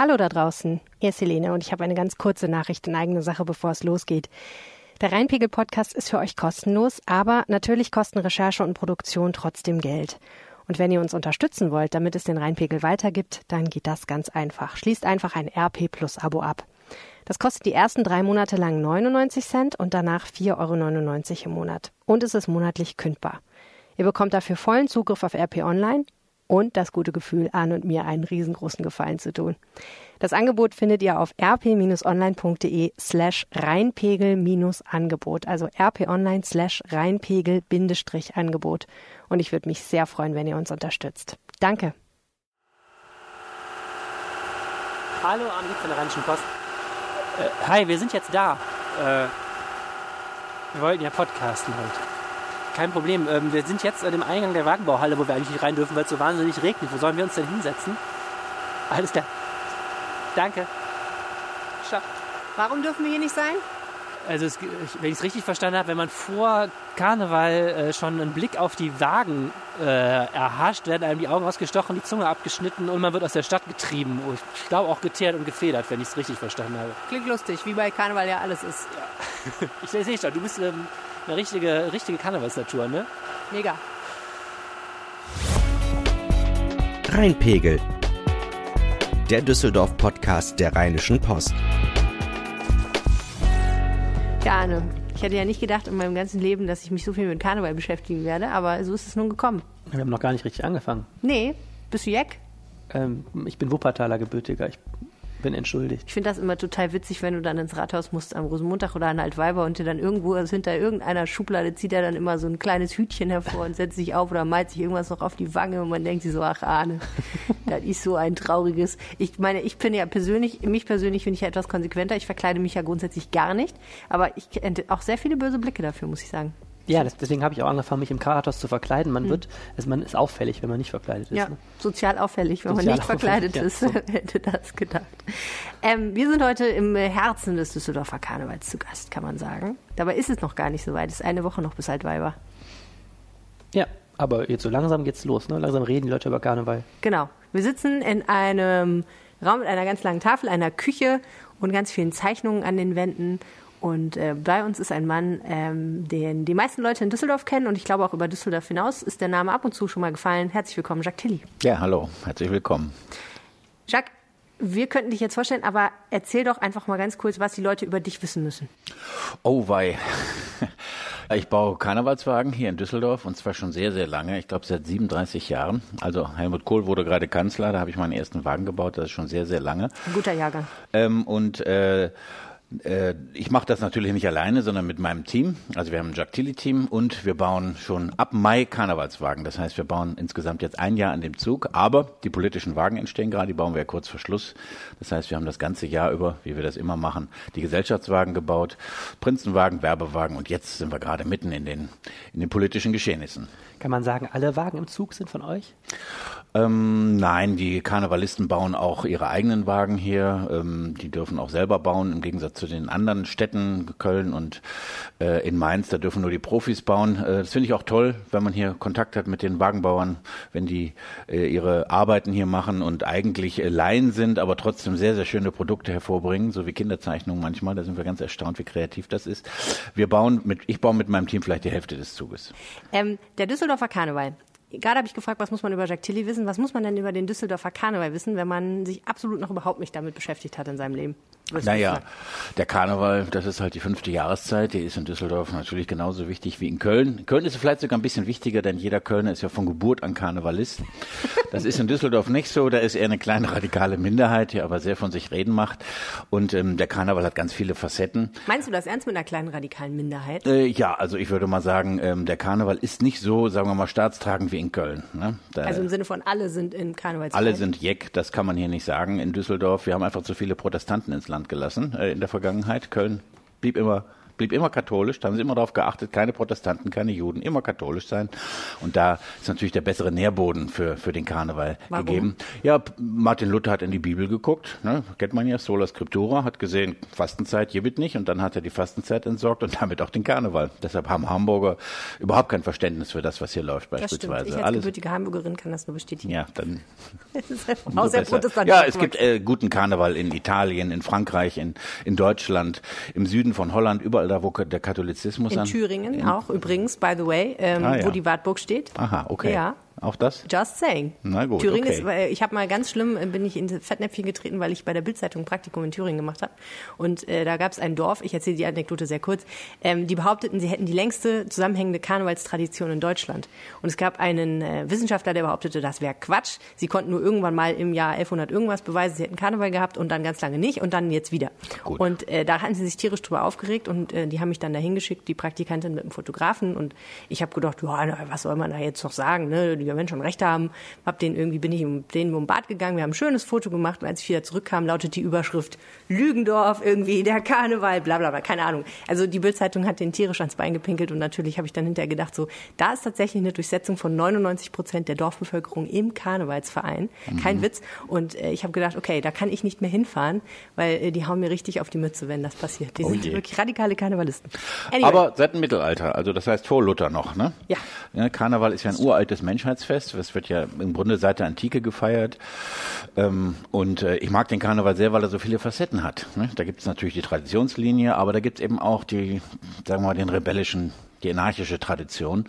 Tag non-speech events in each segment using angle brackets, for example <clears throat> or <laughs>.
Hallo da draußen, hier ist Helene und ich habe eine ganz kurze Nachricht in eigener Sache, bevor es losgeht. Der Rheinpegel-Podcast ist für euch kostenlos, aber natürlich kosten Recherche und Produktion trotzdem Geld. Und wenn ihr uns unterstützen wollt, damit es den Rheinpegel weitergibt, dann geht das ganz einfach. Schließt einfach ein RP Plus Abo ab. Das kostet die ersten drei Monate lang 99 Cent und danach 4,99 Euro im Monat. Und es ist monatlich kündbar. Ihr bekommt dafür vollen Zugriff auf RP Online und das gute Gefühl, Arne und mir einen riesengroßen Gefallen zu tun. Das Angebot findet ihr auf rp-online.de slash Rheinpegel-Angebot, also rp-online slash Rheinpegel-Angebot. Und ich würde mich sehr freuen, wenn ihr uns unterstützt. Danke. Hallo, Arne von der Rheinischen Post. Äh, hi, wir sind jetzt da. Äh, wir wollten ja podcasten heute. Kein Problem. Ähm, wir sind jetzt an dem Eingang der Wagenbauhalle, wo wir eigentlich nicht rein dürfen, weil es so wahnsinnig regnet. Wo sollen wir uns denn hinsetzen? Alles klar. Danke. Ciao. Warum dürfen wir hier nicht sein? Also, es, wenn ich es richtig verstanden habe, wenn man vor Karneval äh, schon einen Blick auf die Wagen äh, erhascht, werden einem die Augen ausgestochen, die Zunge abgeschnitten und man wird aus der Stadt getrieben. Oh, ich glaube auch geteert und gefedert, wenn ich es richtig verstanden habe. Klingt lustig, wie bei Karneval ja alles ist. Ja. <laughs> ich sehe schon, du bist ähm, eine richtige, richtige Karnevalsnatur, ne? Mega. Rheinpegel. Der Düsseldorf-Podcast der Rheinischen Post. Ja, Anne, ich hätte ja nicht gedacht in meinem ganzen Leben, dass ich mich so viel mit Karneval beschäftigen werde, aber so ist es nun gekommen. Wir haben noch gar nicht richtig angefangen. Nee, bist du Jack? Ähm, ich bin Wuppertaler Gebürtiger. Ich bin entschuldigt. Ich finde das immer total witzig, wenn du dann ins Rathaus musst am Rosenmontag oder an Altweiber und dir dann irgendwo, also hinter irgendeiner Schublade zieht er dann immer so ein kleines Hütchen hervor und setzt sich auf oder malt sich irgendwas noch auf die Wange und man denkt sich so, ach Ahne, <laughs> das ist so ein trauriges. Ich meine, ich bin ja persönlich, mich persönlich finde ich ja etwas konsequenter. Ich verkleide mich ja grundsätzlich gar nicht, aber ich kenne auch sehr viele böse Blicke dafür, muss ich sagen. Ja, das, deswegen habe ich auch angefangen, mich im Karatos zu verkleiden. Man hm. wird, also man ist auffällig, wenn man nicht verkleidet ist. Ja, ne? sozial auffällig, wenn sozial man nicht verkleidet ja, ist, so. <laughs> hätte das gedacht. Ähm, wir sind heute im Herzen des Düsseldorfer Karnevals zu Gast, kann man sagen. Dabei ist es noch gar nicht so weit. Es ist eine Woche noch bis Altweiber. Ja, aber jetzt so langsam geht's los. Ne? Langsam reden die Leute über Karneval. Genau. Wir sitzen in einem Raum mit einer ganz langen Tafel, einer Küche und ganz vielen Zeichnungen an den Wänden und äh, bei uns ist ein Mann, ähm, den die meisten Leute in Düsseldorf kennen und ich glaube auch über Düsseldorf hinaus ist der Name ab und zu schon mal gefallen. Herzlich willkommen, Jacques Tilly. Ja, hallo, herzlich willkommen. Jacques, wir könnten dich jetzt vorstellen, aber erzähl doch einfach mal ganz kurz, was die Leute über dich wissen müssen. Oh wei. <laughs> Ich baue Karnevalswagen hier in Düsseldorf und zwar schon sehr, sehr lange. Ich glaube seit 37 Jahren. Also Helmut Kohl wurde gerade Kanzler, da habe ich meinen ersten Wagen gebaut. Das ist schon sehr, sehr lange. Ein guter Jahrgang. Ähm, und äh, ich mache das natürlich nicht alleine, sondern mit meinem Team. Also wir haben ein Jactili-Team und wir bauen schon ab Mai Karnevalswagen. Das heißt, wir bauen insgesamt jetzt ein Jahr an dem Zug. Aber die politischen Wagen entstehen gerade, die bauen wir ja kurz vor Schluss. Das heißt, wir haben das ganze Jahr über, wie wir das immer machen, die Gesellschaftswagen gebaut, Prinzenwagen, Werbewagen und jetzt sind wir gerade mitten in den, in den politischen Geschehnissen. Kann man sagen, alle Wagen im Zug sind von euch? Ähm, nein, die Karnevalisten bauen auch ihre eigenen Wagen hier. Ähm, die dürfen auch selber bauen, im Gegensatz zu den anderen Städten, Köln und äh, in Mainz, da dürfen nur die Profis bauen. Äh, das finde ich auch toll, wenn man hier Kontakt hat mit den Wagenbauern, wenn die äh, ihre Arbeiten hier machen und eigentlich äh, Laien sind, aber trotzdem sehr, sehr schöne Produkte hervorbringen, so wie Kinderzeichnungen manchmal. Da sind wir ganz erstaunt, wie kreativ das ist. Wir bauen mit, ich baue mit meinem Team vielleicht die Hälfte des Zuges. Ähm, der Düsseldorfer Karneval, Gerade habe ich gefragt, was muss man über Jacques Tilly wissen? Was muss man denn über den Düsseldorfer Karneval wissen, wenn man sich absolut noch überhaupt nicht damit beschäftigt hat in seinem Leben? Naja, der Karneval, das ist halt die fünfte Jahreszeit, die ist in Düsseldorf natürlich genauso wichtig wie in Köln. Köln ist vielleicht sogar ein bisschen wichtiger, denn jeder Kölner ist ja von Geburt an Karnevalist. Das ist in Düsseldorf nicht so, da ist eher eine kleine radikale Minderheit, die aber sehr von sich reden macht. Und ähm, der Karneval hat ganz viele Facetten. Meinst du das ernst mit einer kleinen radikalen Minderheit? Äh, ja, also ich würde mal sagen, ähm, der Karneval ist nicht so, sagen wir mal, staatstragend wie in Köln. Ne? Da, also im Sinne von alle sind in Karneval. Alle sind Jeck, das kann man hier nicht sagen in Düsseldorf. Wir haben einfach zu viele Protestanten ins Land gelassen äh, in der Vergangenheit. Köln blieb immer blieb immer katholisch, da haben sie immer darauf geachtet, keine Protestanten, keine Juden, immer katholisch sein. Und da ist natürlich der bessere Nährboden für, für den Karneval Warum? gegeben. Ja, Martin Luther hat in die Bibel geguckt, ne? kennt man ja, Sola Scriptura, hat gesehen, Fastenzeit gibt nicht und dann hat er die Fastenzeit entsorgt und damit auch den Karneval. Deshalb haben Hamburger überhaupt kein Verständnis für das, was hier läuft beispielsweise. Ich als gebürtige Hamburgerin kann das nur bestätigen. Ja, dann. <laughs> Auch sehr ja, es gibt äh, guten Karneval in Italien, in Frankreich, in, in Deutschland, im Süden von Holland, überall da, wo der Katholizismus in an. Thüringen in, auch übrigens, by the way, ähm, ah, ja. wo die Wartburg steht. Aha, okay. Ja. Auch das? Just saying. Na gut. Thüringen okay. ist, ich habe mal ganz schlimm, äh, bin ich in Fettnäpfchen getreten, weil ich bei der Bildzeitung Praktikum in Thüringen gemacht habe. Und äh, da gab es ein Dorf, ich erzähle die Anekdote sehr kurz, ähm, die behaupteten, sie hätten die längste zusammenhängende Karnevalstradition in Deutschland. Und es gab einen äh, Wissenschaftler, der behauptete, das wäre Quatsch. Sie konnten nur irgendwann mal im Jahr 1100 irgendwas beweisen, sie hätten Karneval gehabt und dann ganz lange nicht und dann jetzt wieder. Gut. Und äh, da hatten sie sich tierisch drüber aufgeregt und äh, die haben mich dann dahin geschickt, die Praktikantin mit dem Fotografen. Und ich habe gedacht, ja, was soll man da jetzt noch sagen? Ne? Die werden schon recht haben. Hab den irgendwie, bin ich um den um Bad gegangen, wir haben ein schönes Foto gemacht und als ich wieder zurückkam, lautet die Überschrift Lügendorf, irgendwie der Karneval, bla bla bla, keine Ahnung. Also die Bildzeitung hat den tierisch ans Bein gepinkelt und natürlich habe ich dann hinterher gedacht, so, da ist tatsächlich eine Durchsetzung von 99 Prozent der Dorfbevölkerung im Karnevalsverein. Mhm. Kein Witz. Und äh, ich habe gedacht, okay, da kann ich nicht mehr hinfahren, weil äh, die hauen mir richtig auf die Mütze, wenn das passiert. Die oh sind je. wirklich radikale Karnevalisten. Anyway. Aber seit dem Mittelalter, also das heißt vor Luther noch, ne? Ja. ja Karneval ist ja ein uraltes Menschheitsfest. Das wird ja im Grunde seit der Antike gefeiert. Ähm, und äh, ich mag den Karneval sehr, weil er so viele Facetten hat. Ne? Da gibt es natürlich die Traditionslinie, aber da gibt es eben auch die, sagen wir mal, den rebellischen die anarchische Tradition.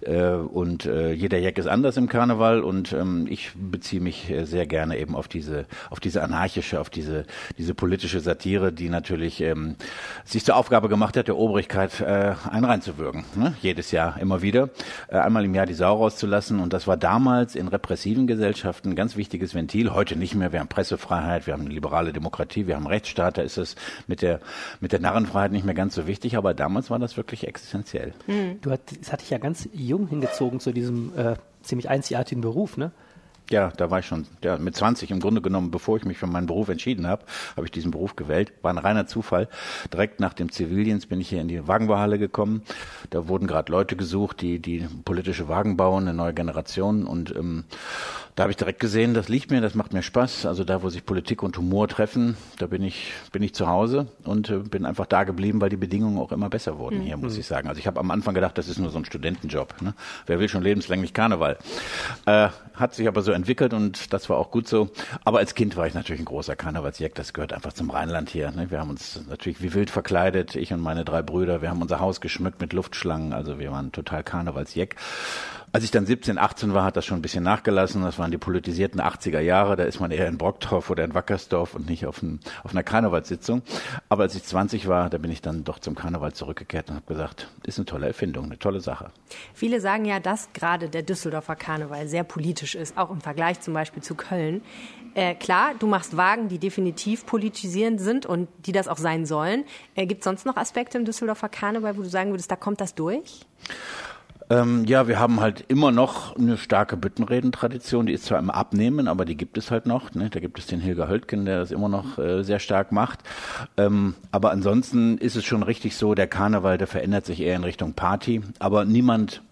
Äh, und äh, jeder Jack ist anders im Karneval und ähm, ich beziehe mich äh, sehr gerne eben auf diese, auf diese anarchische, auf diese, diese politische Satire, die natürlich ähm, sich zur Aufgabe gemacht hat, der Obrigkeit äh, einen reinzuwürgen. Ne? Jedes Jahr immer wieder. Äh, einmal im Jahr die Sau rauszulassen. Und das war damals in repressiven Gesellschaften ein ganz wichtiges Ventil. Heute nicht mehr. Wir haben Pressefreiheit, wir haben eine liberale Demokratie, wir haben Rechtsstaat. Da ist es mit der, mit der Narrenfreiheit nicht mehr ganz so wichtig. Aber damals war das wirklich existenziell. Mhm. Du hat, das hatte ich ja ganz jung hingezogen zu diesem äh, ziemlich einzigartigen Beruf, ne? Ja, da war ich schon ja, mit 20 im Grunde genommen, bevor ich mich für meinen Beruf entschieden habe, habe ich diesen Beruf gewählt. War ein reiner Zufall. Direkt nach dem Zivildienst bin ich hier in die Wagenbauhalle gekommen. Da wurden gerade Leute gesucht, die die politische Wagen bauen, eine neue Generation. Und ähm, da habe ich direkt gesehen, das liegt mir, das macht mir Spaß. Also da, wo sich Politik und Humor treffen, da bin ich bin ich zu Hause und äh, bin einfach da geblieben, weil die Bedingungen auch immer besser wurden mhm. hier, muss ich sagen. Also ich habe am Anfang gedacht, das ist nur so ein Studentenjob. Ne? Wer will schon lebenslänglich Karneval? Äh, hat sich aber so entwickelt und das war auch gut so. Aber als Kind war ich natürlich ein großer Karnevalsjäger. Das gehört einfach zum Rheinland hier. Ne? Wir haben uns natürlich wie wild verkleidet, ich und meine drei Brüder. Wir haben unser Haus geschmückt mit Luftschlangen. Also wir waren total Karnevalsjäg. Als ich dann 17, 18 war, hat das schon ein bisschen nachgelassen. Das waren die politisierten 80er Jahre. Da ist man eher in Brockdorf oder in Wackersdorf und nicht auf, ein, auf einer Karnevalssitzung. Aber als ich 20 war, da bin ich dann doch zum Karneval zurückgekehrt und habe gesagt, ist eine tolle Erfindung, eine tolle Sache. Viele sagen ja, dass gerade der Düsseldorfer Karneval sehr politisch ist, auch im Vergleich zum Beispiel zu Köln. Äh, klar, du machst Wagen, die definitiv politisierend sind und die das auch sein sollen. Äh, Gibt es sonst noch Aspekte im Düsseldorfer Karneval, wo du sagen würdest, da kommt das durch? Ähm, ja, wir haben halt immer noch eine starke Büttenredentradition. Die ist zwar im Abnehmen, aber die gibt es halt noch. Ne? Da gibt es den Hilger Höldgen, der das immer noch äh, sehr stark macht. Ähm, aber ansonsten ist es schon richtig so, der Karneval, der verändert sich eher in Richtung Party. Aber niemand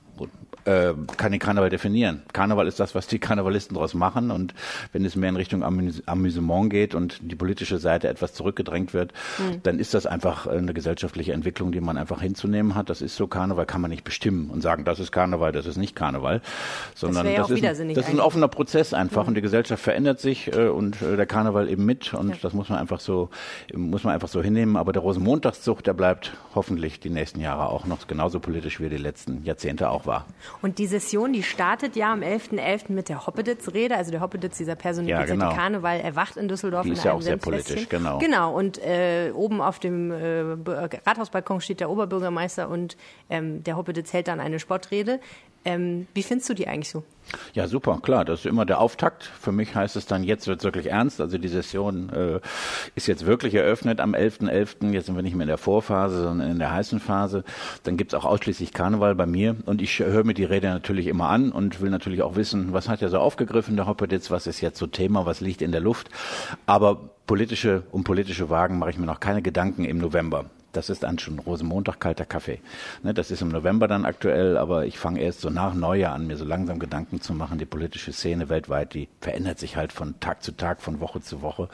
äh, kann den Karneval definieren. Karneval ist das, was die <laughs> Karnevalisten daraus machen und wenn es mehr in Richtung Amüs Amüsement geht und die politische Seite etwas zurückgedrängt wird, mhm. dann ist das einfach eine gesellschaftliche Entwicklung, die man einfach hinzunehmen hat. Das ist so, Karneval kann man nicht bestimmen und sagen, das ist Karneval, das ist nicht Karneval, sondern das, das, ist, ein, das ist ein offener Prozess einfach mhm. und die Gesellschaft verändert sich äh, und äh, der Karneval eben mit und ja. das muss man einfach so, muss man einfach so hinnehmen. Aber der Rosenmontagszug, der bleibt hoffentlich die nächsten Jahre auch noch genauso politisch, wie er die letzten Jahrzehnte auch war. Und die Session, die startet ja am 11.11. .11. mit der Hoppeditz-Rede. Also der Hoppeditz, dieser personifizierte ja, genau. Karneval, erwacht in Düsseldorf. Die ist ja auch sehr politisch, genau. Genau, und äh, oben auf dem äh, Rathausbalkon steht der Oberbürgermeister und ähm, der Hoppeditz hält dann eine Sportrede. Ähm, wie findest du die eigentlich so? Ja, super, klar. Das ist immer der Auftakt. Für mich heißt es dann, jetzt wird es wirklich ernst. Also die Session äh, ist jetzt wirklich eröffnet am 11.11. .11. Jetzt sind wir nicht mehr in der Vorphase, sondern in der heißen Phase. Dann gibt's auch ausschließlich Karneval bei mir. Und ich höre mir die Rede natürlich immer an und will natürlich auch wissen, was hat er so aufgegriffen, der Hoppeditz, was ist jetzt so Thema, was liegt in der Luft. Aber politische, um politische Wagen mache ich mir noch keine Gedanken im November Das ist dann schon Rosenmontag, kalter Kaffee. Ne, das ist im November dann aktuell, aber ich fange erst so nach Neujahr an, mir so langsam Gedanken zu machen. Die politische Szene weltweit, die verändert sich halt von Tag zu Tag, von Woche zu Woche.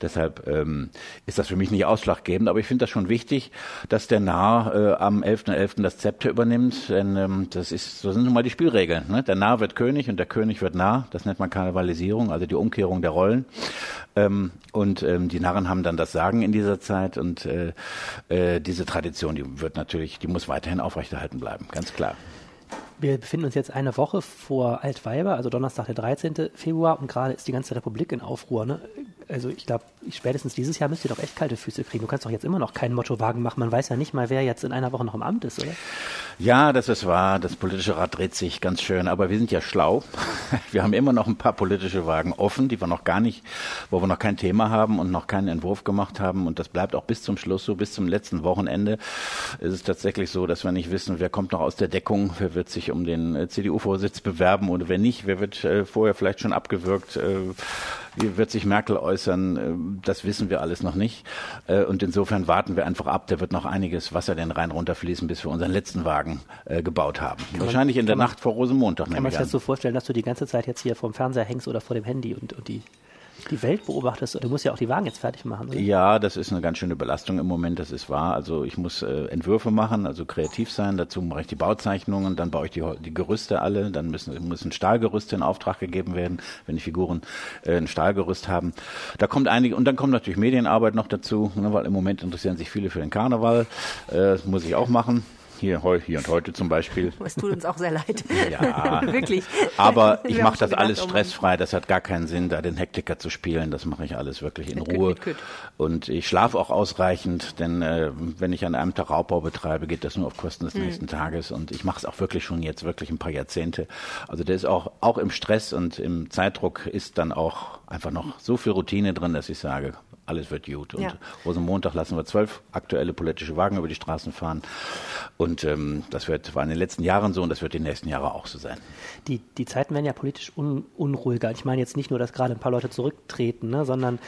Deshalb ähm, ist das für mich nicht ausschlaggebend, aber ich finde das schon wichtig, dass der Narr äh, am 11.11. .11. das Zepter übernimmt, denn ähm, das ist, so sind nun mal die Spielregeln. Ne? Der Narr wird König und der König wird Narr. Das nennt man Karnevalisierung, also die Umkehrung der Rollen. Ähm, und ähm, die Narren haben dann das Sagen in dieser Zeit und äh, äh, diese Tradition, die wird natürlich, die muss weiterhin aufrechterhalten bleiben, ganz klar. Wir befinden uns jetzt eine Woche vor Altweiber, also Donnerstag, der 13. Februar, und gerade ist die ganze Republik in Aufruhr. Ne? Also ich glaube, spätestens dieses Jahr müsst ihr doch echt kalte Füße kriegen. Du kannst doch jetzt immer noch keinen Mottowagen machen. Man weiß ja nicht mal, wer jetzt in einer Woche noch im Amt ist, oder? Ja, das ist wahr. Das politische Rad dreht sich ganz schön. Aber wir sind ja schlau. <laughs> Wir haben immer noch ein paar politische Wagen offen, die wir noch gar nicht, wo wir noch kein Thema haben und noch keinen Entwurf gemacht haben. Und das bleibt auch bis zum Schluss so, bis zum letzten Wochenende. Es ist tatsächlich so, dass wir nicht wissen, wer kommt noch aus der Deckung, wer wird sich um den äh, CDU-Vorsitz bewerben oder wer nicht, wer wird äh, vorher vielleicht schon abgewürgt, äh, wie wird sich Merkel äußern, das wissen wir alles noch nicht. Und insofern warten wir einfach ab, da wird noch einiges Wasser den Rhein runterfließen, bis wir unseren letzten Wagen gebaut haben. Kann Wahrscheinlich in der man, Nacht vor Rosenmontag. Kann man sich das so vorstellen, dass du die ganze Zeit jetzt hier vom Fernseher hängst oder vor dem Handy und, und die die Welt beobachtest. Du musst ja auch die Wagen jetzt fertig machen. Oder? Ja, das ist eine ganz schöne Belastung im Moment, das ist wahr. Also ich muss äh, Entwürfe machen, also kreativ sein. Dazu mache ich die Bauzeichnungen, dann baue ich die, die Gerüste alle. Dann müssen, müssen Stahlgerüste in Auftrag gegeben werden, wenn die Figuren äh, ein Stahlgerüst haben. Da kommt einige, und dann kommt natürlich Medienarbeit noch dazu, ne, weil im Moment interessieren sich viele für den Karneval. Äh, das muss ich auch machen. Hier, hier und heute zum Beispiel. <laughs> Es tut uns auch sehr leid. Ja, <laughs> wirklich. Aber ich mache das alles stressfrei. Das hat gar keinen Sinn, da den Hektiker zu spielen. Das mache ich alles wirklich in mit Ruhe. Küt, Und ich schlafe auch ausreichend, denn äh, wenn ich an einem Tag Raubbau betreibe, geht das nur auf Kosten des hm. nächsten Tages. Und ich mache es auch wirklich schon jetzt wirklich ein paar Jahrzehnte. Also der ist auch, auch im Stress und im Zeitdruck ist dann auch einfach noch so viel Routine drin, dass ich sage, alles wird gut. Und ja. Rosenmontag lassen wir zwölf aktuelle politische Wagen über die Straßen fahren. Und ähm, das wird, war in den letzten Jahren so und das wird die nächsten Jahre auch so sein. Die, die Zeiten werden ja politisch un, unruhiger. Ich meine jetzt nicht nur, dass gerade ein paar Leute zurücktreten, ne, sondern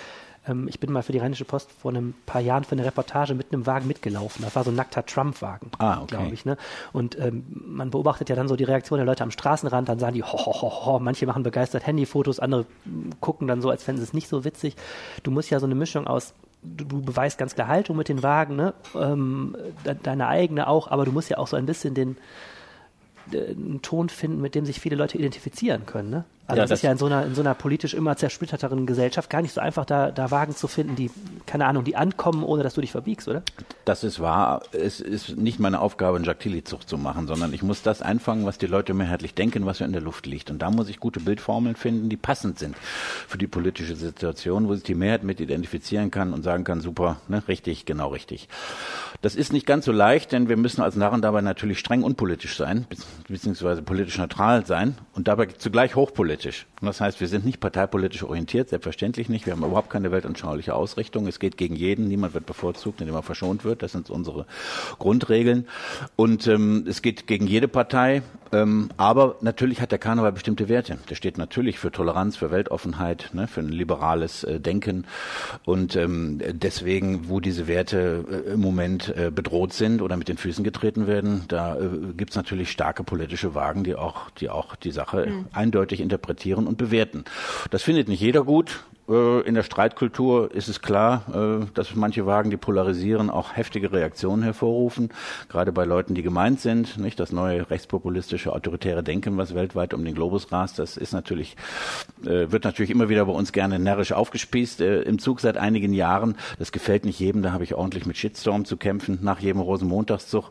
ähm, ich bin mal für die Rheinische Post vor einem paar Jahren für eine Reportage mit einem Wagen mitgelaufen. Das war so ein nackter Trump-Wagen, ah, okay. glaube ich. Ne? Und ähm, man beobachtet ja dann so die Reaktion der Leute am Straßenrand, dann sagen die, ho, ho, ho, ho. manche machen begeistert Handyfotos, andere gucken dann so, als fänden sie es nicht so witzig. Du musst ja so eine Mischung aus Du, du, beweist ganz klar Haltung mit den Wagen, ne? Ähm, deine eigene auch, aber du musst ja auch so ein bisschen den, einen Ton finden, mit dem sich viele Leute identifizieren können. Ne? Also ja, das, das, ist ja in so, einer, in so einer politisch immer zersplitterteren Gesellschaft gar nicht so einfach, da, da Wagen zu finden, die, keine Ahnung, die ankommen, ohne dass du dich verbiegst, oder? Das ist wahr. Es ist nicht meine Aufgabe, einen Jacques-Tilly-Zucht zu machen, sondern ich muss das einfangen, was die Leute mehrheitlich denken, was so in der Luft liegt. Und da muss ich gute Bildformeln finden, die passend sind für die politische Situation, wo sich die Mehrheit mit identifizieren kann und sagen kann, super, ne, richtig, genau richtig. Das ist nicht ganz so leicht, denn wir müssen als Narren dabei natürlich streng unpolitisch sein, beziehungsweise politisch neutral sein und dabei zugleich hochpolitisch. Und das heißt, wir sind nicht parteipolitisch orientiert, selbstverständlich nicht. Wir haben überhaupt keine weltanschauliche Ausrichtung. Es geht gegen jeden, niemand wird bevorzugt, indem er verschont wird. Das sind unsere Grundregeln. Und ähm, es geht gegen jede Partei. Ähm, aber natürlich hat der Karneval bestimmte Werte. Der steht natürlich für Toleranz, für Weltoffenheit, ne, für ein liberales äh, Denken. Und ähm, deswegen, wo diese Werte äh, im Moment äh, bedroht sind oder mit den Füßen getreten werden, da äh, gibt es natürlich starke politische Wagen, die auch, die auch die Sache mhm. eindeutig interpretieren und bewerten. Das findet nicht jeder gut. Äh, in der Streitkultur ist es klar, äh, dass manche Wagen, die polarisieren, auch heftige Reaktionen hervorrufen. Gerade bei Leuten, die gemeint sind. Nicht das neue rechtspopulistische autoritäre Denken, was weltweit um den Globus rast, das ist natürlich, äh, wird natürlich immer wieder bei uns gerne närrisch aufgespießt. Im Zug seit einigen Jahren. Das gefällt nicht jedem. Da habe ich ordentlich mit Shitstorm zu kämpfen nach jedem Rosenmontagszug.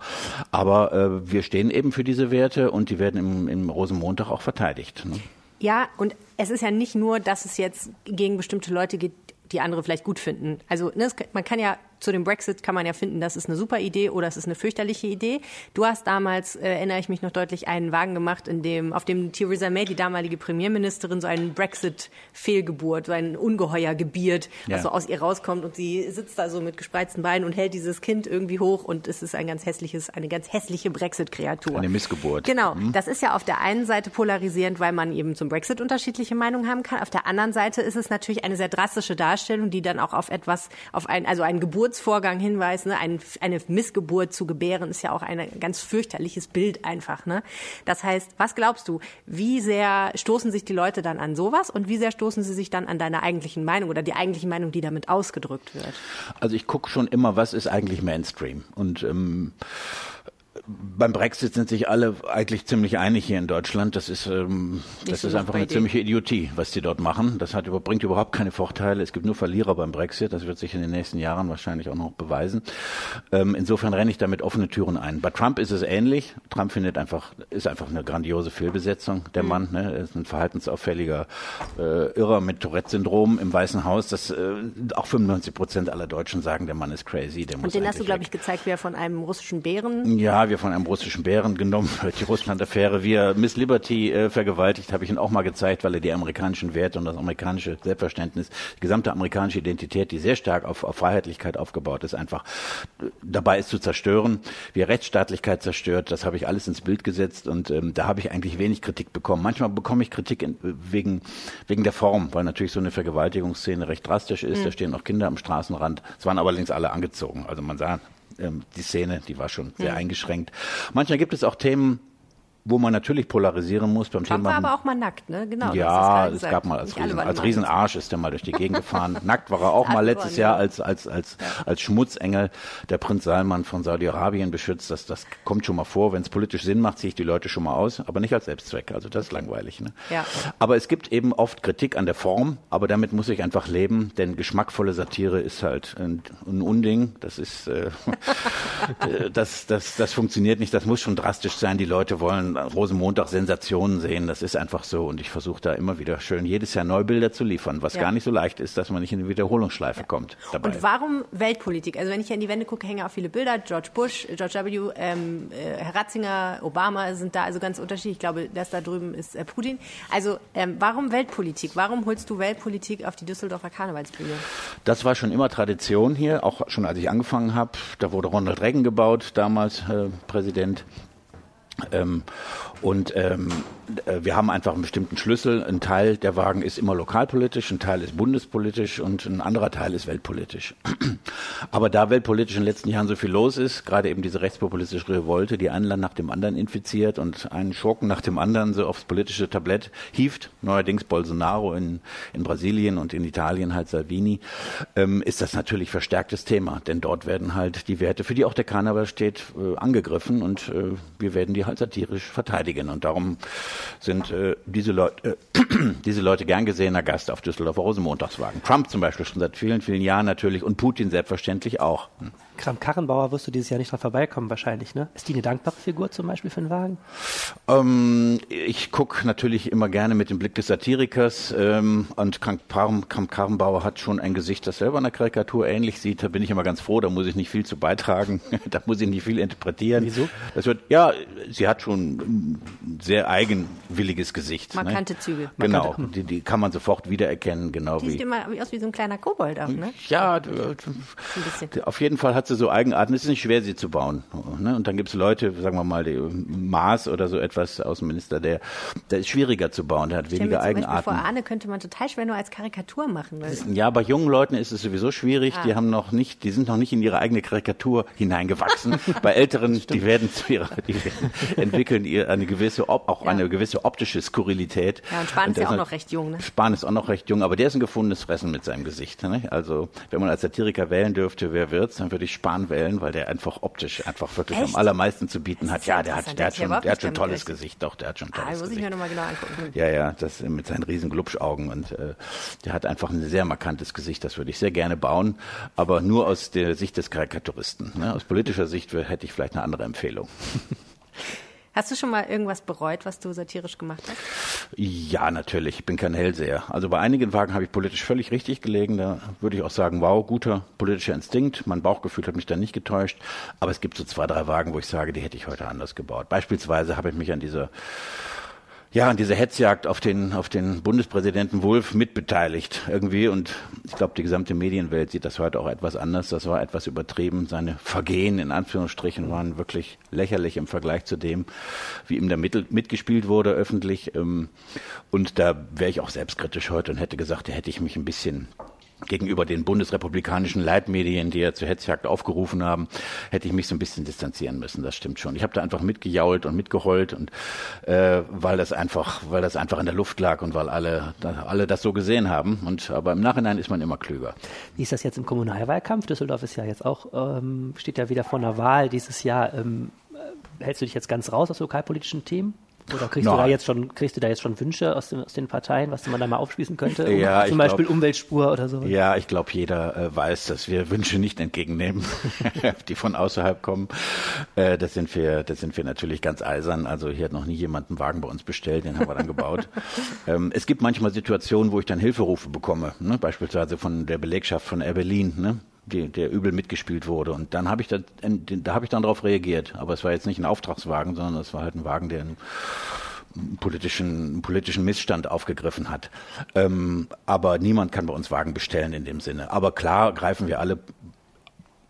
Aber wir stehen eben für diese Werte und die werden im, im Rosenmontag auch verteidigt. Ne? Ja, und es ist ja nicht nur, dass es jetzt gegen bestimmte Leute geht, die andere vielleicht gut finden. Also ne, man kann ja zu dem Brexit kann man ja finden, das ist eine super Idee oder es ist eine fürchterliche Idee. Du hast damals, äh, erinnere ich mich noch deutlich, einen Wagen gemacht, in dem, auf dem Theresa May, die damalige Premierministerin, so einen Brexit-Fehlgeburt, so ein Ungeheuer gebiert, ja. was so aus ihr rauskommt und sie sitzt da so mit gespreizten Beinen und hält dieses Kind irgendwie hoch und es ist ein ganz hässliches, eine ganz hässliche Brexit-Kreatur. Eine Missgeburt. Genau. Mhm. Das ist ja auf der einen Seite polarisierend, weil man eben zum Brexit unterschiedliche Meinungen haben kann. Auf der anderen Seite ist es natürlich eine sehr drastische Darstellung, die dann auch auf etwas, auf ein, also ein Geburt Geburtsvorgang hinweist, ne? Ein, eine Missgeburt zu gebären ist ja auch ein ganz fürchterliches Bild einfach. Ne? Das heißt, was glaubst du, wie sehr stoßen sich die Leute dann an sowas und wie sehr stoßen sie sich dann an deiner eigentlichen Meinung oder die eigentliche Meinung, die damit ausgedrückt wird? Also ich gucke schon immer, was ist eigentlich Mainstream und ähm, beim Brexit sind sich alle eigentlich ziemlich einig hier in Deutschland. Das ist, ähm, das ist einfach eine ziemliche Idiotie, was die dort machen. Das hat, bringt überhaupt keine Vorteile. Es gibt nur Verlierer beim Brexit. Das wird sich in den nächsten Jahren wahrscheinlich auch noch beweisen. Ähm, insofern renne ich damit offene Türen ein. Bei Trump ist es ähnlich. Trump findet einfach, ist einfach eine grandiose Fehlbesetzung, der mhm. Mann. Ne? Er ist ein verhaltensauffälliger äh, Irrer mit Tourette-Syndrom im Weißen Haus. Das, äh, auch 95 Prozent aller Deutschen sagen, der Mann ist crazy. Der Und den hast du, glaube ich, gezeigt, wie er von einem russischen Bären. Ja, wir von einem russischen Bären genommen, die Russland-Affäre, wie er Miss Liberty äh, vergewaltigt, habe ich ihn auch mal gezeigt, weil er die amerikanischen Werte und das amerikanische Selbstverständnis, die gesamte amerikanische Identität, die sehr stark auf, auf Freiheitlichkeit aufgebaut ist, einfach äh, dabei ist zu zerstören. Wie er Rechtsstaatlichkeit zerstört, das habe ich alles ins Bild gesetzt und ähm, da habe ich eigentlich wenig Kritik bekommen. Manchmal bekomme ich Kritik in, wegen, wegen der Form, weil natürlich so eine Vergewaltigungsszene recht drastisch ist. Mhm. Da stehen auch Kinder am Straßenrand. Es waren allerdings alle angezogen. Also man sah ähm, die Szene, die war schon sehr mhm. eingeschränkt. Manchmal gibt es auch Themen, wo man natürlich polarisieren muss beim Trump Thema. war aber auch mal nackt, ne? Genau. Ja, es gab mal als, Riesen, als Riesenarsch ist er mal durch die Gegend gefahren. <laughs> nackt war er auch mal letztes Jahr als als als als Schmutzengel der Prinz Salman von Saudi-Arabien beschützt. Das das kommt schon mal vor. Wenn es politisch Sinn macht, ziehe ich die Leute schon mal aus, aber nicht als Selbstzweck. Also das ist langweilig. Ne? Ja. Aber es gibt eben oft Kritik an der Form, aber damit muss ich einfach leben, denn geschmackvolle Satire ist halt ein, ein Unding. Das ist äh <laughs> das das das funktioniert nicht. Das muss schon drastisch sein. Die Leute wollen Rosenmontag Sensationen sehen. Das ist einfach so. Und ich versuche da immer wieder schön jedes Jahr Neubilder zu liefern, was ja. gar nicht so leicht ist, dass man nicht in eine Wiederholungsschleife ja. kommt. Dabei. Und warum Weltpolitik? Also wenn ich hier in die Wände gucke, hängen auch viele Bilder. George Bush, George W., ähm, äh, Herr Ratzinger, Obama sind da also ganz unterschiedlich. Ich glaube, das da drüben ist äh, Putin. Also ähm, warum Weltpolitik? Warum holst du Weltpolitik auf die Düsseldorfer Karnevalsbühne? Das war schon immer Tradition hier, auch schon als ich angefangen habe. Da wurde Ronald Reagan gebaut, damals äh, Präsident. Ähm, und ähm, äh, wir haben einfach einen bestimmten Schlüssel. Ein Teil der Wagen ist immer lokalpolitisch, ein Teil ist bundespolitisch und ein anderer Teil ist weltpolitisch. <clears throat> Aber da weltpolitisch in den letzten Jahren so viel los ist, gerade eben diese rechtspopulistische Revolte, die ein Land nach dem anderen infiziert und einen Schurken nach dem anderen so aufs politische Tablett hieft, neuerdings Bolsonaro in, in Brasilien und in Italien halt Salvini, ähm, ist das natürlich verstärktes Thema. Denn dort werden halt die Werte, für die auch der Karneval steht, äh, angegriffen und äh, wir werden die halt satirisch verteidigen. Und darum sind äh, diese, Leute, äh, <clears throat> diese Leute gern gesehener Gast auf Düsseldorfer Rosenmontagswagen. Trump zum Beispiel schon seit vielen, vielen Jahren natürlich und Putin selbstverständlich auch. Kram-Karrenbauer wirst du dieses Jahr nicht dran vorbeikommen wahrscheinlich, ne? Ist die eine dankbare Figur zum Beispiel für den Wagen? Ähm, ich gucke natürlich immer gerne mit dem Blick des Satirikers ähm, und Kram-Karrenbauer hat schon ein Gesicht, das selber einer Karikatur ähnlich sieht. Da bin ich immer ganz froh, da muss ich nicht viel zu beitragen, <laughs> da muss ich nicht viel interpretieren. Wieso? Das wird, ja, sie hat schon ein sehr eigenwilliges Gesicht. Ne? Markante ne? Züge. Genau, Markante. Die, die kann man sofort wiedererkennen, genau die wie. Sieht immer aus wie so ein kleiner Kobold auch, ne? Ja, auf jeden Fall hat sie so Eigenarten. Es ist nicht schwer, sie zu bauen. Ne? Und dann gibt es Leute, sagen wir mal, die Maas oder so etwas, Außenminister, der, der ist schwieriger zu bauen, der hat weniger mir Eigenarten. Vor Arne könnte man total schwer nur als Karikatur machen. Ja, bei jungen Leuten ist es sowieso schwierig. Ah. Die haben noch nicht, die sind noch nicht in ihre eigene Karikatur hineingewachsen. <laughs> bei Älteren, die werden zu ihrer, die entwickeln ihr eine gewisse, auch ja. eine gewisse optische Skurrilität. Ja, und Spahn und ist ja auch noch recht jung. Ne? Spahn ist auch noch recht jung, aber der ist ein gefundenes Fressen mit seinem Gesicht. Ne? Also, wenn man als Satiriker wählen dürfte, wer wird's, dann würde ich Spahn wählen, weil der einfach optisch einfach wirklich Echt? am allermeisten zu bieten hat. Ja, der hat, der hat schon, der hat schon tolles Gesicht, doch, der hat schon ah, tolles ah, muss Gesicht. ich mir nochmal genau angucken. Ja, ja, das mit seinen riesen Glubschaugen und äh, der hat einfach ein sehr markantes Gesicht, das würde ich sehr gerne bauen, aber nur aus der Sicht des Karikaturisten. Ne? Aus politischer Sicht hätte ich vielleicht eine andere Empfehlung. <laughs> Hast du schon mal irgendwas bereut, was du satirisch gemacht hast? Ja, natürlich. Ich bin kein Hellseher. Also bei einigen Wagen habe ich politisch völlig richtig gelegen. Da würde ich auch sagen, wow, guter politischer Instinkt. Mein Bauchgefühl hat mich da nicht getäuscht. Aber es gibt so zwei, drei Wagen, wo ich sage, die hätte ich heute anders gebaut. Beispielsweise habe ich mich an dieser ja, an dieser Hetzjagd auf den, auf den Bundespräsidenten Wulff mitbeteiligt irgendwie. Und ich glaube, die gesamte Medienwelt sieht das heute auch etwas anders. Das war etwas übertrieben. Seine Vergehen in Anführungsstrichen waren wirklich lächerlich im Vergleich zu dem, wie ihm da mit, mitgespielt wurde öffentlich. Ähm, und da wäre ich auch selbstkritisch heute und hätte gesagt, da hätte ich mich ein bisschen gegenüber den bundesrepublikanischen Leitmedien, die ja zur Hetzjagd aufgerufen haben, hätte ich mich so ein bisschen distanzieren müssen. Das stimmt schon. Ich habe da einfach mitgejault und mitgeheult und äh, weil das einfach, weil das einfach in der Luft lag und weil alle, alle das so gesehen haben. Und aber im Nachhinein ist man immer klüger. Wie ist das jetzt im Kommunalwahlkampf? Düsseldorf ist ja jetzt auch ähm, steht ja wieder vor einer Wahl dieses Jahr. Ähm, äh, hältst du dich jetzt ganz raus aus lokalpolitischen Themen? Oder kriegst Nein. du da jetzt schon, kriegst du da jetzt schon Wünsche aus den, aus den Parteien, was man da mal aufspießen könnte? Um, ja, zum Beispiel glaub, Umweltspur oder so? Ja, ich glaube, jeder äh, weiß, dass wir Wünsche nicht entgegennehmen, <laughs> <laughs> die von außerhalb kommen. Äh, das sind wir, das sind wir natürlich ganz eisern. Also hier hat noch nie jemand einen Wagen bei uns bestellt, den haben wir dann gebaut. <laughs> ähm, es gibt manchmal Situationen, wo ich dann Hilferufe bekomme, ne? beispielsweise von der Belegschaft von Air Berlin. Ne? Die, der übel mitgespielt wurde. Und dann habe ich da, da habe ich dann darauf reagiert. Aber es war jetzt nicht ein Auftragswagen, sondern es war halt ein Wagen, der einen politischen, politischen Missstand aufgegriffen hat. Ähm, aber niemand kann bei uns Wagen bestellen in dem Sinne. Aber klar greifen wir alle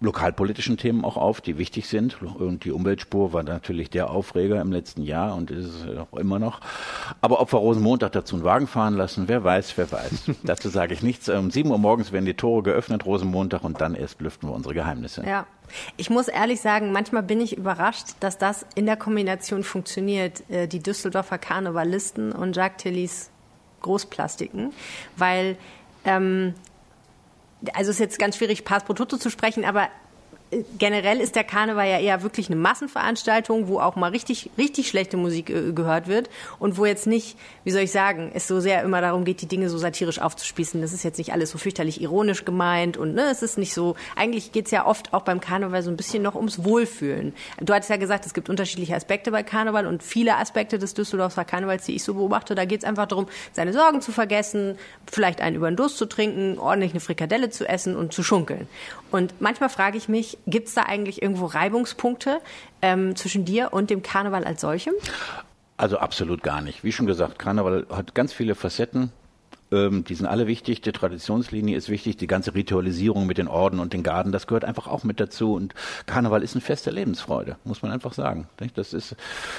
lokalpolitischen Themen auch auf, die wichtig sind. Und die Umweltspur war natürlich der Aufreger im letzten Jahr und ist es auch immer noch. Aber ob wir Rosenmontag dazu einen Wagen fahren lassen, wer weiß, wer weiß. <laughs> dazu sage ich nichts. Um 7 Uhr morgens werden die Tore geöffnet, Rosenmontag, und dann erst lüften wir unsere Geheimnisse. Ja. Ich muss ehrlich sagen, manchmal bin ich überrascht, dass das in der Kombination funktioniert, äh, die Düsseldorfer Karnevalisten und Jacques Tillys Großplastiken, weil ähm, also es ist jetzt ganz schwierig, Pass pro Toto zu sprechen, aber generell ist der Karneval ja eher wirklich eine Massenveranstaltung, wo auch mal richtig, richtig schlechte Musik äh, gehört wird und wo jetzt nicht, wie soll ich sagen, es so sehr immer darum geht, die Dinge so satirisch aufzuspießen. Das ist jetzt nicht alles so fürchterlich ironisch gemeint und ne, es ist nicht so, eigentlich geht's ja oft auch beim Karneval so ein bisschen noch ums Wohlfühlen. Du hattest ja gesagt, es gibt unterschiedliche Aspekte bei Karneval und viele Aspekte des Düsseldorfer Karnevals, die ich so beobachte, da geht's einfach darum, seine Sorgen zu vergessen, vielleicht einen über den Durst zu trinken, ordentlich eine Frikadelle zu essen und zu schunkeln. Und manchmal frage ich mich, gibt es da eigentlich irgendwo Reibungspunkte ähm, zwischen dir und dem Karneval als solchem? Also absolut gar nicht. Wie schon gesagt, Karneval hat ganz viele Facetten. Ähm, die sind alle wichtig. Die Traditionslinie ist wichtig. Die ganze Ritualisierung mit den Orden und den Garden, das gehört einfach auch mit dazu. Und Karneval ist ein Fest der Lebensfreude, muss man einfach sagen. Das ist,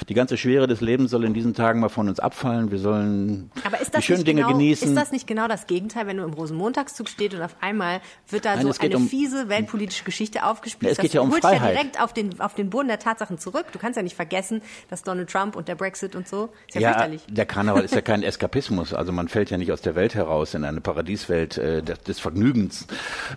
die ganze Schwere des Lebens soll in diesen Tagen mal von uns abfallen. Wir sollen die schönen Dinge genau, genießen. Ist das nicht genau das Gegenteil, wenn du im Rosenmontagszug stehst und auf einmal wird da Nein, so eine um, fiese weltpolitische Geschichte aufgespielt? Es geht ja um Freiheit. ja direkt auf den, auf den Boden der Tatsachen zurück. Du kannst ja nicht vergessen, dass Donald Trump und der Brexit und so, ist ja, ja fürchterlich. Der Karneval ist ja kein Eskapismus. Also man fällt ja nicht aus der Welt heraus in eine Paradieswelt äh, des Vergnügens.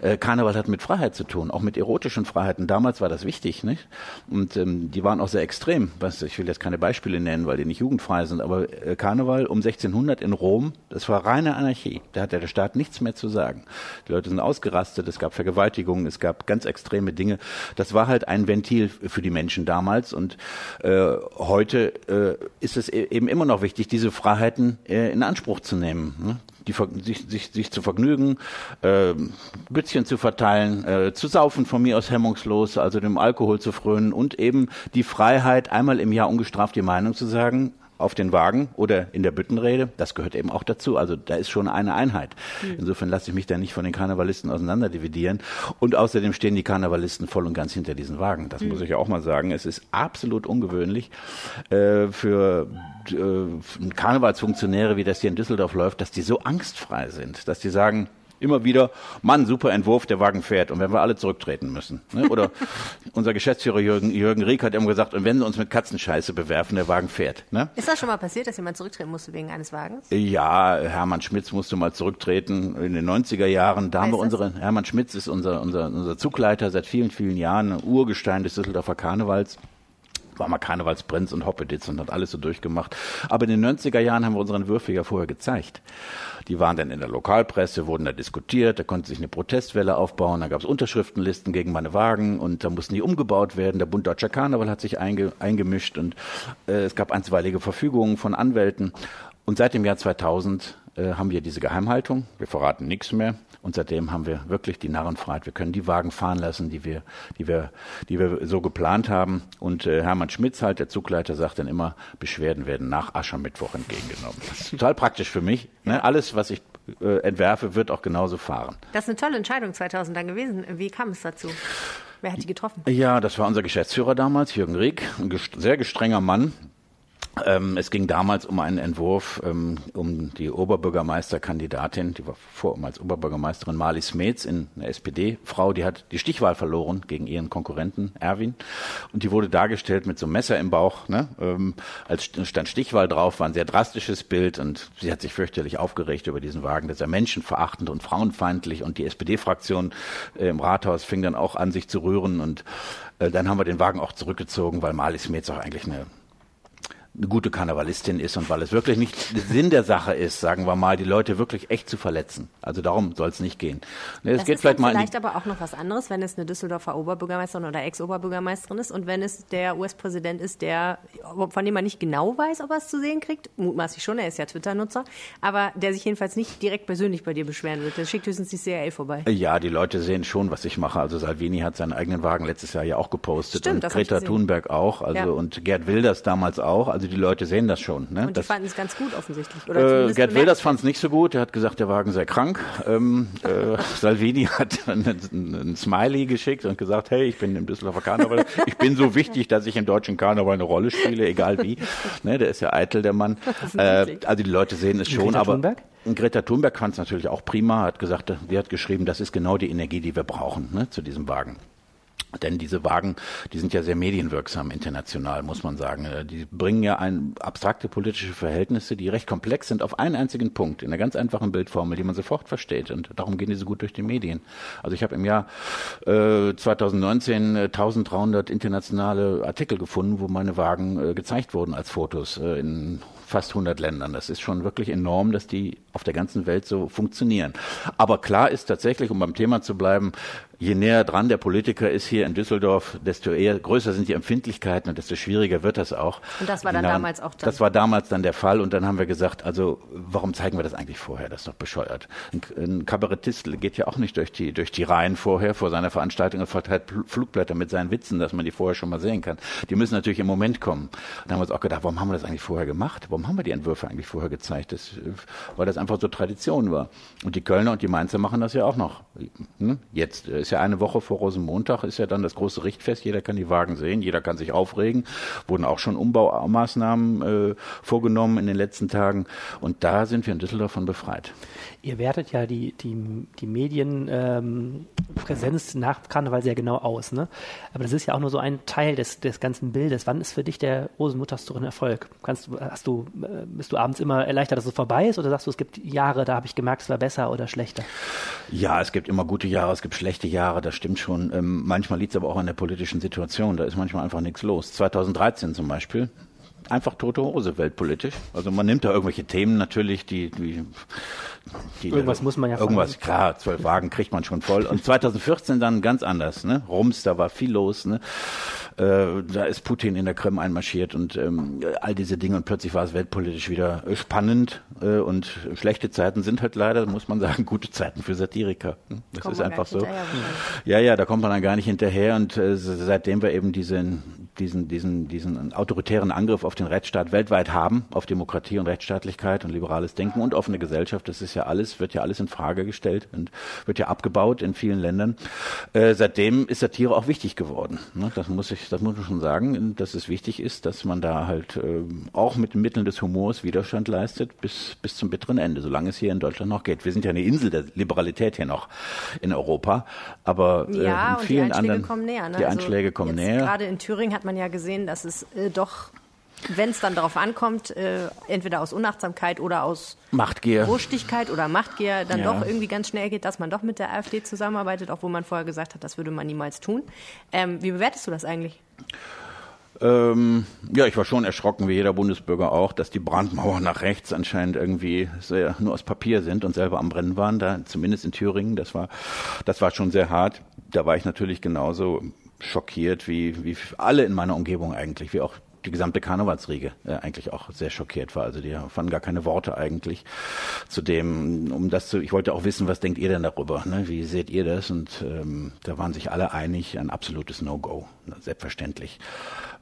Äh, Karneval hat mit Freiheit zu tun, auch mit erotischen Freiheiten. Damals war das wichtig, nicht? Und ähm, die waren auch sehr extrem. Was, ich will jetzt keine Beispiele nennen, weil die nicht jugendfrei sind, aber äh, Karneval um 1600 in Rom, das war reine Anarchie. Da hat der Staat nichts mehr zu sagen. Die Leute sind ausgerastet, es gab Vergewaltigungen, es gab ganz extreme Dinge. Das war halt ein Ventil für die Menschen damals und äh, heute äh, ist es e-, eben immer noch wichtig, diese Freiheiten äh, in Anspruch zu nehmen. Ne? Die, sich, sich, sich zu vergnügen, äh, Bützchen zu verteilen, äh, zu saufen von mir aus hemmungslos, also dem Alkohol zu frönen und eben die Freiheit, einmal im Jahr ungestraft die Meinung zu sagen, auf den Wagen oder in der Büttenrede, das gehört eben auch dazu. Also da ist schon eine Einheit. Mhm. Insofern lasse ich mich da nicht von den Karnevalisten auseinanderdividieren. Und außerdem stehen die Karnevalisten voll und ganz hinter diesen Wagen. Das mhm. muss ich ja auch mal sagen. Es ist absolut ungewöhnlich äh, für äh, Karnevalsfunktionäre, wie das hier in Düsseldorf läuft, dass die so angstfrei sind, dass die sagen, immer wieder, Mann, super Entwurf, der Wagen fährt und wenn wir alle zurücktreten müssen. Ne? Oder <laughs> unser Geschäftsführer Jürgen, Jürgen Rieck hat immer gesagt, und wenn sie uns mit Katzenscheiße bewerfen, der Wagen fährt. Ne? Ist das schon mal passiert, dass jemand zurücktreten musste wegen eines Wagens? Ja, Hermann Schmitz musste mal zurücktreten in den 90er Jahren. Da haben wir unsere, Hermann Schmitz ist unser, unser, unser Zugleiter seit vielen, vielen Jahren, ein Urgestein des Düsseldorfer Karnevals war mal Karnevalsprinz und Hoppeditz und hat alles so durchgemacht. Aber in den 90er Jahren haben wir unseren Würfel ja vorher gezeigt. Die waren dann in der Lokalpresse, wurden da diskutiert, da konnte sich eine Protestwelle aufbauen, da gab es Unterschriftenlisten gegen meine Wagen und da mussten die umgebaut werden. Der Bund Deutscher Karneval hat sich einge, eingemischt und äh, es gab einstweilige Verfügungen von Anwälten. Und seit dem Jahr 2000 äh, haben wir diese Geheimhaltung. Wir verraten nichts mehr. Und seitdem haben wir wirklich die Narrenfreiheit. Wir können die Wagen fahren lassen, die wir, die wir, die wir so geplant haben. Und äh, Hermann Schmitz halt, der Zugleiter, sagt dann immer, Beschwerden werden nach Aschermittwoch entgegengenommen. Das <laughs> ist total praktisch für mich. Ne? Alles, was ich äh, entwerfe, wird auch genauso fahren. Das ist eine tolle Entscheidung 2000 dann gewesen. Wie kam es dazu? Wer hat die getroffen? Ja, das war unser Geschäftsführer damals, Jürgen Rieck, ein sehr gestrenger Mann, Ähm, es ging damals um einen Entwurf ähm, um die Oberbürgermeisterkandidatin, die war vor als Oberbürgermeisterin Marli Smets in einer SPD-Frau, die hat die Stichwahl verloren gegen ihren Konkurrenten Erwin und die wurde dargestellt mit so einem Messer im Bauch, ne? ähm, als stand Stichwahl drauf, war ein sehr drastisches Bild und sie hat sich fürchterlich aufgeregt über diesen Wagen, das ist ja menschenverachtend und frauenfeindlich und die SPD-Fraktion äh, im Rathaus fing dann auch an, sich zu rühren und äh, dann haben wir den Wagen auch zurückgezogen, weil Marli Smets auch eigentlich eine eine gute Karnevalistin ist und weil es wirklich nicht Sinn der Sache ist, sagen wir mal, die Leute wirklich echt zu verletzen. Also darum soll es nicht gehen. Ne, es das geht ist vielleicht, mal vielleicht aber auch noch was anderes, wenn es eine Düsseldorfer Oberbürgermeisterin oder Ex-Oberbürgermeisterin ist und wenn es der US-Präsident ist, der, von dem man nicht genau weiß, ob er es zu sehen kriegt, mutmaßlich schon, er ist ja Twitter-Nutzer, aber der sich jedenfalls nicht direkt persönlich bei dir beschweren wird. Der schickt höchstens die CIA vorbei. Ja, die Leute sehen schon, was ich mache. Also Salvini hat seinen eigenen Wagen letztes Jahr ja auch gepostet Stimmt, und Greta Thunberg auch, also ja. und Gerd Wilders damals auch. Also die Leute sehen das schon. Ne? Und die fanden es ganz gut offensichtlich. Oder äh, Gerd Wilders fand es nicht so gut. Er hat gesagt, der Wagen sei krank. Ähm, äh, <laughs> Salvini hat ein Smiley geschickt und gesagt, hey, ich bin im Düsseldorfer Karneval. Ich bin so <laughs> wichtig, dass ich im deutschen Karneval eine Rolle spiele, egal wie. Ne, der ist ja eitel, der Mann. Äh, also die Leute sehen es schon. Greta aber Thunberg? Greta Thunberg fand es natürlich auch prima, hat gesagt, sie hat geschrieben, das ist genau die Energie, die wir brauchen ne, zu diesem Wagen. Denn diese Wagen, die sind ja sehr medienwirksam international, muss man sagen. Äh, die bringen ja ein, abstrakte politische Verhältnisse, die recht komplex sind, auf einen einzigen Punkt, in einer ganz einfachen Bildformel, die man sofort versteht. Und darum gehen die so gut durch die Medien. Also ich habe im Jahr äh, 2019 äh, 1300 internationale Artikel gefunden, wo meine Wagen äh, gezeigt wurden als Fotos äh, in fast 100 Ländern. Das ist schon wirklich enorm, dass die auf der ganzen Welt so funktionieren. Aber klar ist tatsächlich, um beim Thema zu bleiben, je näher dran der Politiker ist hier in Düsseldorf, desto eher größer sind die Empfindlichkeiten und desto schwieriger wird das auch. Und das war dann daran, damals auch dann. Das war damals dann der Fall und dann haben wir gesagt, also warum zeigen wir das eigentlich vorher? Das ist doch bescheuert. Ein, ein Kabarettist geht ja auch nicht durch die durch die Reihen vorher vor seiner Veranstaltung und verteilt Flugblätter mit seinen Witzen, dass man die vorher schon mal sehen kann. Die müssen natürlich im Moment kommen. Dann haben wir uns auch gedacht, warum haben wir das eigentlich vorher gemacht? Warum haben wir die Entwürfe eigentlich vorher gezeigt? Das, weil das einfach so Tradition war. Und die Kölner und die Mainzer machen das ja auch noch. Hm? Jetzt ist ja eine Woche vor Rosenmontag, ist ja dann das große Richtfest. Jeder kann die Wagen sehen, jeder kann sich aufregen. Wurden auch schon Umbaumaßnahmen äh, vorgenommen in den letzten Tagen. Und da sind wir in Düsseldorf von befreit. Ihr wertet ja die, die, die Medienpräsenz ähm, nach Karneval sehr genau aus. Ne? Aber das ist ja auch nur so ein Teil des, des ganzen Bildes. Wann ist für dich der Rosenmontagstour ein Erfolg? Kannst hast du, äh, bist du abends immer erleichtert, dass es vorbei ist? Oder sagst du, es gibt Jahre, da habe ich gemerkt, es war besser oder schlechter? Ja, es gibt immer gute Jahre, es gibt schlechte Jahre, das stimmt schon. Ähm, manchmal liegt es aber auch an der politischen Situation. Da ist manchmal einfach nichts los. 2013 zum Beispiel, einfach tote Hose weltpolitisch. Also man nimmt da irgendwelche Themen natürlich, die, die, die irgendwas muss man ja irgendwas fahren. klar, zwölf Wagen kriegt man schon voll. Und 2014 dann ganz anders, ne? Rums, da war viel los, ne? Äh, da ist Putin in der Krim einmarschiert und ähm, all diese Dinge und plötzlich war es weltpolitisch wieder spannend äh, und schlechte Zeiten sind halt leider, muss man sagen, gute Zeiten für Satiriker. Hm? Das kommt ist einfach so. Ja, ja, da kommt man dann gar nicht hinterher und äh, seitdem wir eben diesen diesen, diesen, diesen autoritären Angriff auf den Rechtsstaat weltweit haben, auf Demokratie und Rechtsstaatlichkeit und liberales Denken und offene Gesellschaft. Das ist ja alles, wird ja alles in Frage gestellt und wird ja abgebaut in vielen Ländern. Äh, seitdem ist Satire auch wichtig geworden. Ne? Das muss ich, das muss man schon sagen, dass es wichtig ist, dass man da halt äh, auch mit Mitteln des Humors Widerstand leistet bis, bis zum bitteren Ende, solange es hier in Deutschland noch geht. Wir sind ja eine Insel der Liberalität hier noch in Europa, aber äh, ja, in vielen anderen, kommen näher, ne? die also Einschläge kommen näher. Gerade in Thüringen hat man ja gesehen, dass es äh, doch wenn es dann darauf ankommt, äh, entweder aus Unachtsamkeit oder aus Machtgier. Wurstigkeit oder Machtgier, dann ja. doch irgendwie ganz schnell geht, dass man doch mit der AfD zusammenarbeitet, obwohl man vorher gesagt hat, das würde man niemals tun. Ähm, wie bewertest du das eigentlich? Ähm, ja, ich war schon erschrocken, wie jeder Bundesbürger auch, dass die Brandmauer nach rechts anscheinend irgendwie sehr, nur aus Papier sind und selber am Brennen waren, da zumindest in Thüringen. Das war, das war schon sehr hart. Da war ich natürlich genauso schockiert, wie, wie alle in meiner Umgebung eigentlich, wie auch die gesamte Karnevalsriege äh, eigentlich auch sehr schockiert war. Also die fanden gar keine Worte eigentlich zu dem, um das zu, ich wollte auch wissen, was denkt ihr denn darüber? Ne? Wie seht ihr das? Und ähm, da waren sich alle einig, ein absolutes No-Go. selbstverständlich.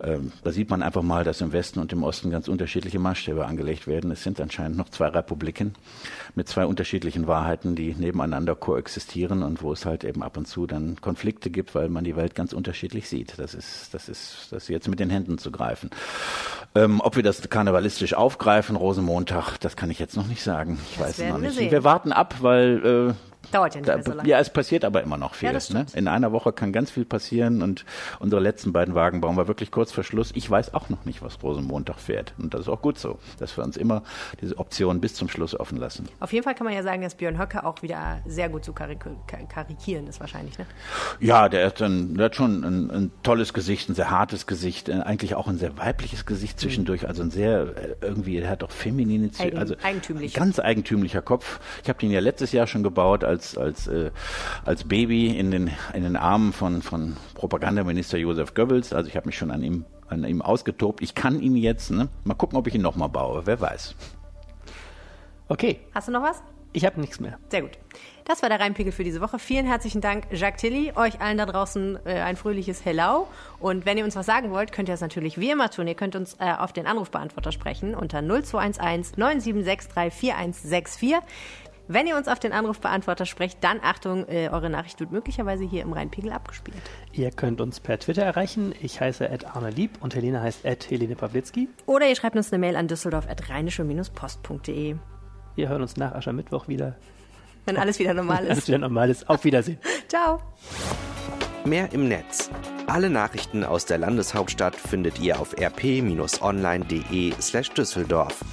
Ähm, da sieht man einfach mal, dass im Westen und im Osten ganz unterschiedliche Maßstäbe angelegt werden. Es sind anscheinend noch zwei Republiken mit zwei unterschiedlichen Wahrheiten, die nebeneinander koexistieren und wo es halt eben ab und zu dann Konflikte gibt, weil man die Welt ganz unterschiedlich sieht. Das ist, das ist, das ist jetzt mit den Händen zu greifen. Ähm, ob wir das karnevalistisch aufgreifen, Rosenmontag, das kann ich jetzt noch nicht sagen. Ich das weiß es noch nicht. Wir, wir warten ab, weil äh, Dauert ja nicht da, mehr so lange. Ja, es passiert aber immer noch viel. Ja, ne? In einer Woche kann ganz viel passieren und unsere letzten beiden Wagen bauen wir wirklich kurz vor Schluss. Ich weiß auch noch nicht, was Rosenmontag fährt. Und das ist auch gut so, dass wir uns immer diese Option bis zum Schluss offen lassen. Auf jeden Fall kann man ja sagen, dass Björn Höcke auch wieder sehr gut zu karik karikieren ist wahrscheinlich, ne? Ja, der hat, ein, der hat schon ein, ein, tolles Gesicht, ein sehr hartes Gesicht, eigentlich auch ein sehr weibliches Gesicht zwischendurch, mhm. also ein sehr, äh, irgendwie, der hat auch feminine, Eigen, also eigentümlich. ganz eigentümlicher Kopf. Ich habe den ja letztes Jahr schon gebaut als, als äh, als Baby in den, in den Armen von, von Propagandaminister Josef Goebbels. Also ich habe mich schon an ihm, an ihm ausgetobt. Ich kann ihn jetzt, ne? mal gucken, ob ich ihn nochmal baue. Wer weiß. Okay. Hast du noch was? Ich habe nichts mehr. Sehr gut. Das war der Reinpegel für diese Woche. Vielen herzlichen Dank, Jacques Tilly. Euch allen da draußen äh, ein fröhliches Hello. Und wenn ihr uns was sagen wollt, könnt ihr das natürlich wie immer tun. Ihr könnt uns äh, auf den Anrufbeantworter sprechen unter 0211 9763 4164. Wenn ihr uns auf den Anrufbeantworter sprecht, dann Achtung, äh, eure Nachricht wird möglicherweise hier im Rheinpegel abgespielt. Ihr könnt uns per Twitter erreichen. Ich heiße Arne Lieb und Helene heißt Helene Pawlitzki. Oder ihr schreibt uns eine Mail an düsseldorf.rheinische-post.de. Wir hören uns nach Aschermittwoch wieder. Wenn alles wieder normal <laughs> ist. alles wieder normal ist. Auf Wiedersehen. <laughs> Ciao. Mehr im Netz. Alle Nachrichten aus der Landeshauptstadt findet ihr auf rp-online.de slash Düsseldorf.